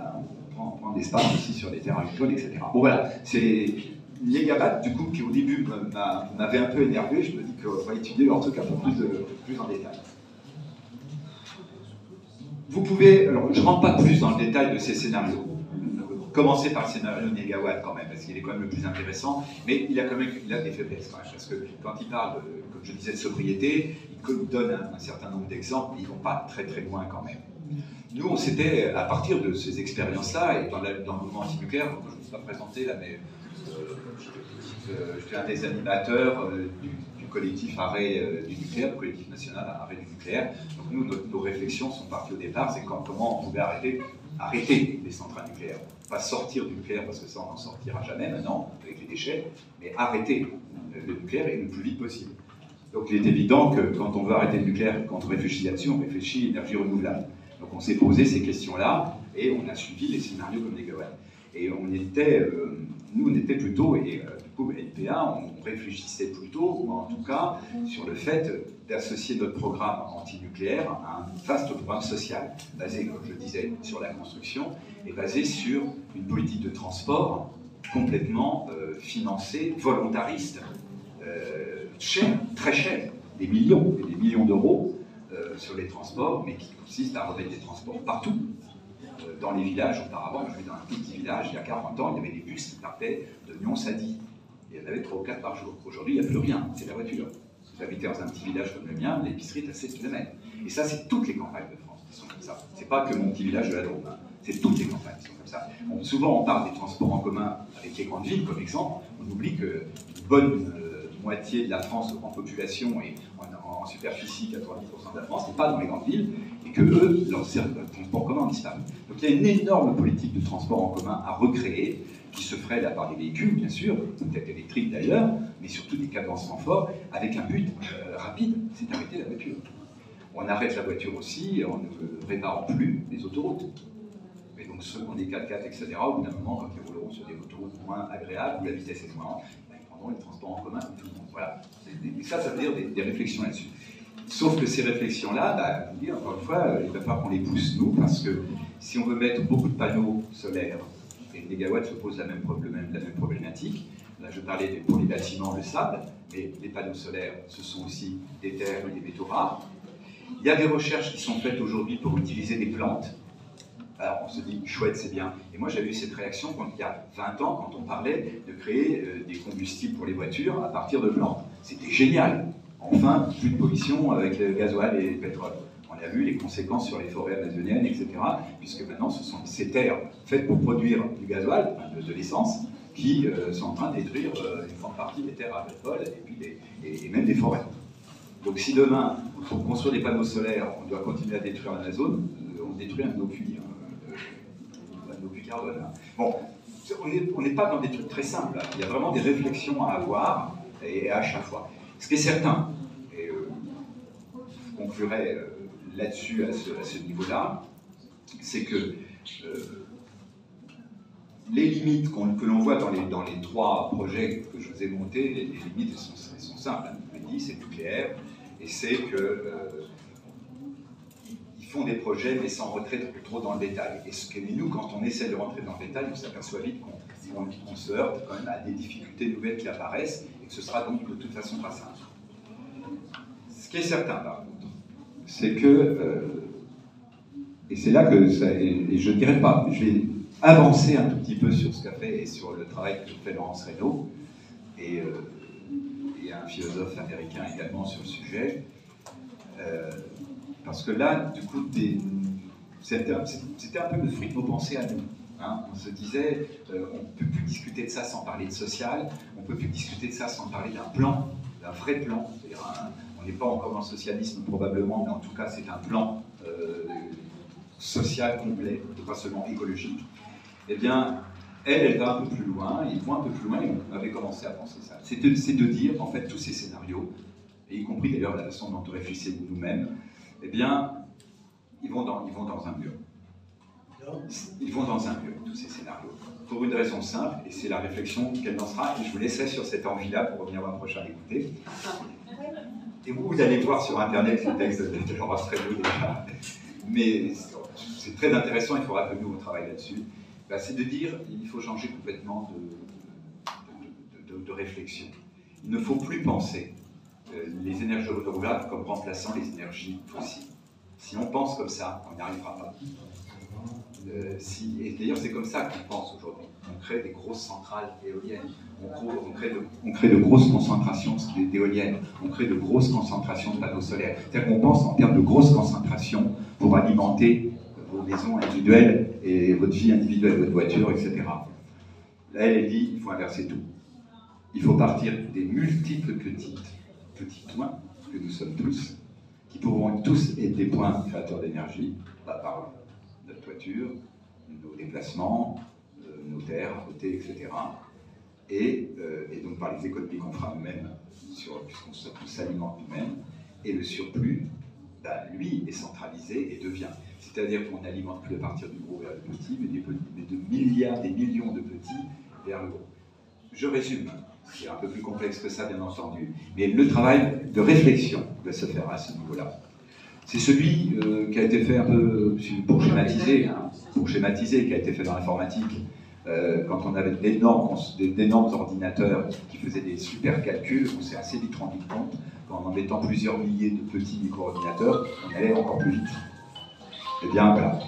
on prend, l'espace aussi sur les terrains agricoles, etc. Bon voilà, c'est Négabat, du coup, qui au début m'avait un peu énervé, je me dis qu'on va étudier en tout cas plus, plus en détail. Vous pouvez, alors je ne rentre pas plus dans le détail de ces scénarios, commencer par le scénario de Négawatt quand même, parce qu'il est quand même le plus intéressant, mais il a quand même il a des faiblesses quand même, parce que quand il parle, comme je disais, de sobriété, il donne un, certain nombre d'exemples, ils ne vont pas très très loin quand même. Nous, on s'était, à partir de ces expériences-là, et dans, le mouvement anti-nucléaire, je ne vous ai pas présenté là, mais euh, je suis un des animateurs euh, du, collectif Arrêt euh, du nucléaire, le collectif national Arrêt du nucléaire. Donc nous, nos, réflexions sont parties au départ, c'est comment on pouvait arrêter, arrêter les centrales nucléaires. Pas sortir du nucléaire, parce que ça, on n'en sortira jamais maintenant, avec les déchets, mais arrêter le nucléaire et le plus vite possible. Donc il est évident que quand on veut arrêter le nucléaire, quand on réfléchit là-dessus, on réfléchit à l'énergie renouvelable. Donc on s'est posé ces questions-là et on a suivi les scénarios comme Gawain. Et on était, nous on était plutôt, et euh, du coup NPA, on réfléchissait plutôt, ou en tout cas, sur le fait d'associer notre programme anti-nucléaire à un vaste programme social, basé, comme je disais, sur la construction, et basé sur une politique de transport complètement euh, financée, volontariste, cher, très cher, des millions et des millions d'euros sur les transports, mais qui consiste à remettre des transports partout, dans les villages. Auparavant, je suis dans un petit village, il y a 40 ans, il y avait des bus qui partaient de Nyon-Sadi. Il y en avait 3 ou 4 par jour. Aujourd'hui, il n'y a plus rien, c'est la voiture. Si vous habitez dans un petit village comme le mien, l'épicerie est à 7 km. Et ça, c'est toutes les campagnes de France qui sont comme ça. C'est pas que mon petit village de la Drôme, hein. c'est toutes les campagnes qui sont comme ça. souvent, on parle des transports en commun avec les grandes villes comme exemple. On oublie qu'une bonne euh, moitié de la France en population et en, superficie, 90% de la France, n'est pas dans les grandes villes et que eux, leur transport commun ont disparu. Donc il y a une énorme politique de transport en commun à recréer, qui se ferait là par des véhicules, bien sûr, peut-être électriques d'ailleurs, mais surtout des cadencements forts, avec un but euh, rapide, c'est d'arrêter la voiture. On arrête la voiture aussi en ne réparant plus les autoroutes. Et donc ceux qui ont des 4x4, etc., au bout d'un moment, quand ils rouleront sur des autoroutes moins agréables, où la vitesse est moins, les transports en commun tout le monde. Voilà. Et ça, ça veut dire des réflexions là-dessus. Sauf que ces réflexions-là, bah, encore une fois, euh, il va falloir qu'on les pousse nous, parce que si on veut mettre beaucoup de panneaux solaires, et le mégawatt se pose la même, problématique, là je parlais pour les bâtiments, le sable, mais les panneaux solaires, ce sont aussi des terres et des métaux rares. Il y a des recherches qui sont faites aujourd'hui pour utiliser des plantes. Alors on se dit, chouette, c'est bien. Et moi j'avais eu cette réaction quand il y a 20 ans, quand on parlait de créer euh, des combustibles pour les voitures à partir de plantes. C'était génial. Enfin, plus de pollution avec le gasoil et le pétrole. On a vu les conséquences sur les forêts amazoniennes, etc., puisque maintenant ce sont ces terres faites pour produire du gasoil, de, l'essence, qui euh, sont en train de détruire euh, une grande partie des terres agricoles et, puis et, même des forêts. Donc si demain, pour construire des panneaux solaires, on doit continuer à détruire l'Amazone, on détruit un de nos hein, puits carbone. Bon, on n'est pas dans des trucs très simples. Il y a vraiment des réflexions à avoir et à chaque fois. Ce qui est certain, et euh, je conclurai euh, là-dessus à ce, niveau-là, c'est que euh, les limites que l'on voit dans les, trois projets que je vous ai montés, les, limites sont, simples. Hein. c'est et c'est que font des projets mais sans rentrer trop dans le détail. Et ce que nous, quand on essaie de rentrer dans le détail, on s'aperçoit vite qu'on se heurte quand même à des difficultés nouvelles qui apparaissent ce sera donc de toute façon pas simple. Ce qui est certain, par contre, c'est que, euh, et c'est là que, ça, et, je ne dirais pas, je vais avancer un tout petit peu sur ce qu'a fait et sur le travail que fait Laurence Reynaud, et, euh, et, un philosophe américain également sur le sujet, euh, parce que là, du coup, c'était un, peu le fruit de nos pensées à nous. Hein, on se disait, euh, on ne peut plus discuter de ça sans parler de social, on ne peut plus discuter de ça sans parler d'un plan, d'un vrai plan. on n'est pas encore dans le socialisme probablement, mais en tout cas c'est un plan euh, social complet, et pas seulement écologique. Eh bien, elle, elle va un peu plus loin, ils vont un peu plus loin, et on avait commencé à penser ça. C'est de, dire, en fait, tous ces scénarios, y compris d'ailleurs la façon dont on réfléchissait nous-mêmes, eh bien, ils vont dans, ils vont dans un mur. Ils vont dans un mur, tous ces scénarios. Pour une raison simple, et c'est la réflexion qu'elle lancera, et je vous laisserai sur cette envie-là pour revenir voir prochain écouter. Et vous, allez voir sur Internet le texte de Laurent Strello déjà. Mais c'est très intéressant, il faudra que nous on travaille là-dessus. Bah, c'est de dire qu'il faut changer complètement de, de, réflexion. Il ne faut plus penser les énergies renouvelables comme remplaçant les énergies fossiles. Si on pense comme ça, on n'y arrivera pas. Euh, si, et d'ailleurs, c'est comme ça qu'on pense aujourd'hui. On crée des grosses centrales éoliennes, on, crée, de, on crée, de, grosses concentrations d'éoliennes, on crée de grosses concentrations de panneaux solaires. C'est-à-dire qu'on pense en termes de grosses concentrations pour alimenter vos maisons individuelles et votre vie individuelle, votre voiture, etc. Là, elle dit il faut inverser tout. Il faut partir des multiples petites, petits points que nous sommes tous, qui pourront tous être des points créateurs d'énergie, par notre toiture, nos déplacements, euh, nos terres à côté, etc. Et, euh, et, donc par les économies qu'on fera nous-mêmes, puisqu'on s'alimente nous-mêmes, et le surplus, bah, lui, est centralisé et devient. C'est-à-dire qu'on n'alimente plus à partir du gros vers le petit, mais de milliards, des millions de petits vers le gros. Je résume, c'est un peu plus complexe que ça, bien entendu, mais le travail de réflexion doit se faire à ce niveau-là. C'est celui euh, qui a été fait un peu, pour schématiser, pour schématiser, qui a été fait dans l'informatique, euh, quand on avait d'énormes ordinateurs qui faisaient des super calculs, on s'est assez vite rendu compte qu'en en mettant plusieurs milliers de petits micro-ordinateurs, on allait encore plus vite. Eh bien, voilà.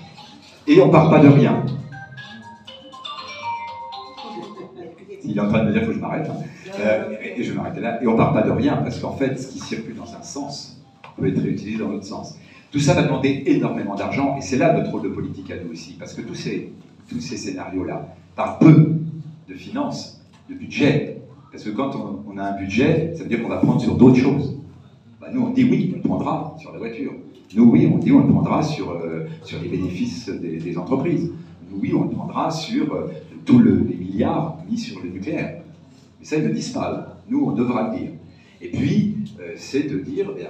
Et on ne part pas de rien. Il est en train de me dire faut que je m'arrête. Hein. Euh, et je m'arrêter là. Et on ne part pas de rien, parce qu'en fait, ce qui circule dans un sens peut être réutilisé dans l'autre sens. Tout ça va demander énormément d'argent, et c'est là notre rôle de politique à nous aussi, parce que tous ces, tous ces scénarios-là parlent peu de finances, de budget. Parce que quand on, a un budget, ça veut dire qu'on va prendre sur d'autres choses. Bah, nous, on dit oui, on prendra sur la voiture. Nous, oui, on dit on le prendra sur, euh, sur les bénéfices des, entreprises. Nous, oui, on le prendra sur euh, tous les milliards mis sur le nucléaire. Ça, ils ne disent pas. Nous, on devra le dire. Et puis, euh, c'est de dire, eh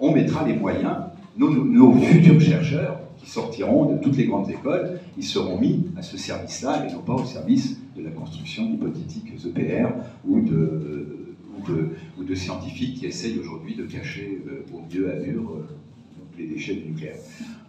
on mettra les moyens, nos, futurs chercheurs qui sortiront de toutes les grandes écoles, ils seront mis à ce service-là et non pas au service de la construction d'hypothétiques EPR ou de, ou de, scientifiques qui essayent aujourd'hui de cacher au mieux à mur les déchets du nucléaire.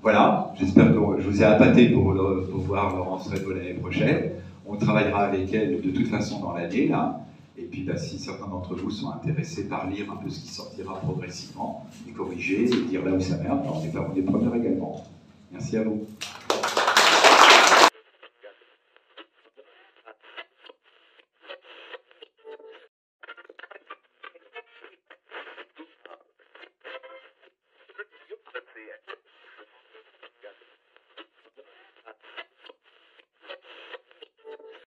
Voilà, j'espère que je vous ai appâté pour, pour voir Laurence Rebo l'année prochaine. On travaillera avec elle de toute façon dans l'année, là. Et puis, bah, si certains d'entre vous sont intéressés par lire un peu ce qui sortira progressivement, et corriger, et dire là où ça merde, on est, on est preneurs également. Merci à vous.